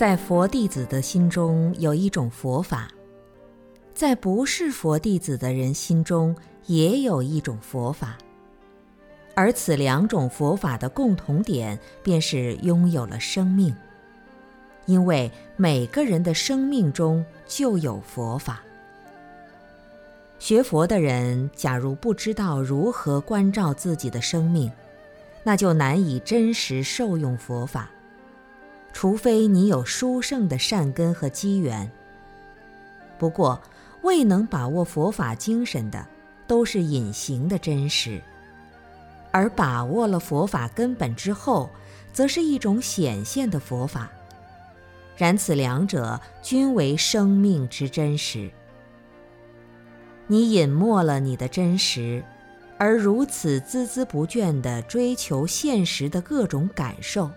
在佛弟子的心中有一种佛法，在不是佛弟子的人心中也有一种佛法，而此两种佛法的共同点便是拥有了生命，因为每个人的生命中就有佛法。学佛的人，假如不知道如何关照自己的生命，那就难以真实受用佛法。除非你有殊胜的善根和机缘。不过，未能把握佛法精神的，都是隐形的真实；而把握了佛法根本之后，则是一种显现的佛法。然此两者均为生命之真实。你隐没了你的真实，而如此孜孜不倦地追求现实的各种感受，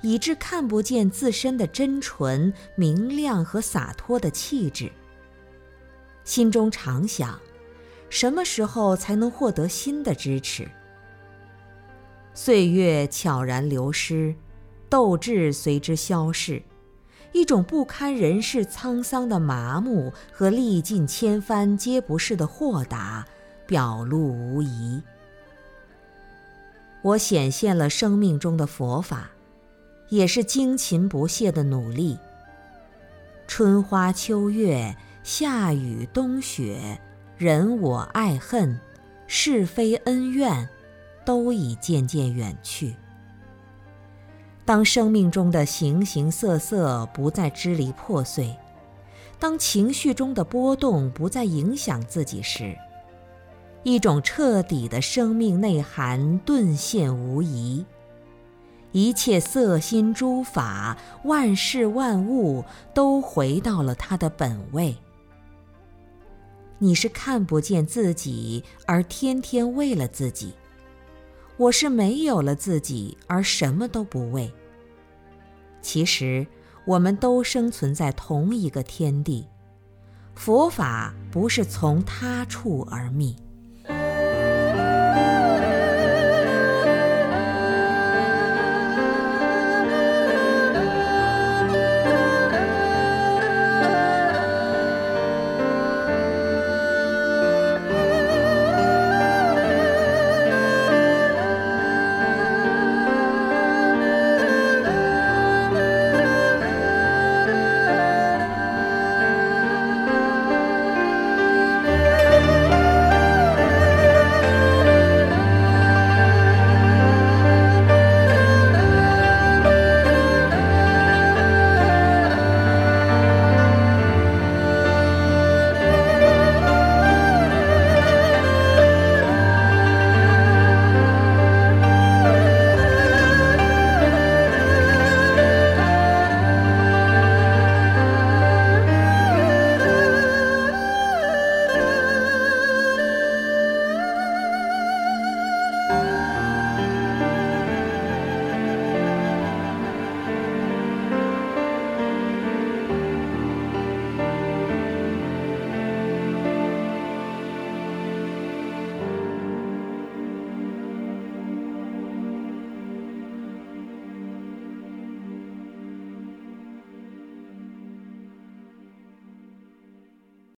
以致看不见自身的真纯、明亮和洒脱的气质。心中常想，什么时候才能获得新的支持？岁月悄然流失，斗志随之消逝。一种不堪人世沧桑的麻木和历尽千帆皆不是的豁达，表露无遗。我显现了生命中的佛法，也是精勤不懈的努力。春花秋月，夏雨冬雪，人我爱恨，是非恩怨，都已渐渐远去。当生命中的形形色色不再支离破碎，当情绪中的波动不再影响自己时，一种彻底的生命内涵顿现无疑。一切色心诸法，万事万物都回到了它的本位。你是看不见自己而天天为了自己。我是没有了自己而什么都不为。其实，我们都生存在同一个天地，佛法不是从他处而觅。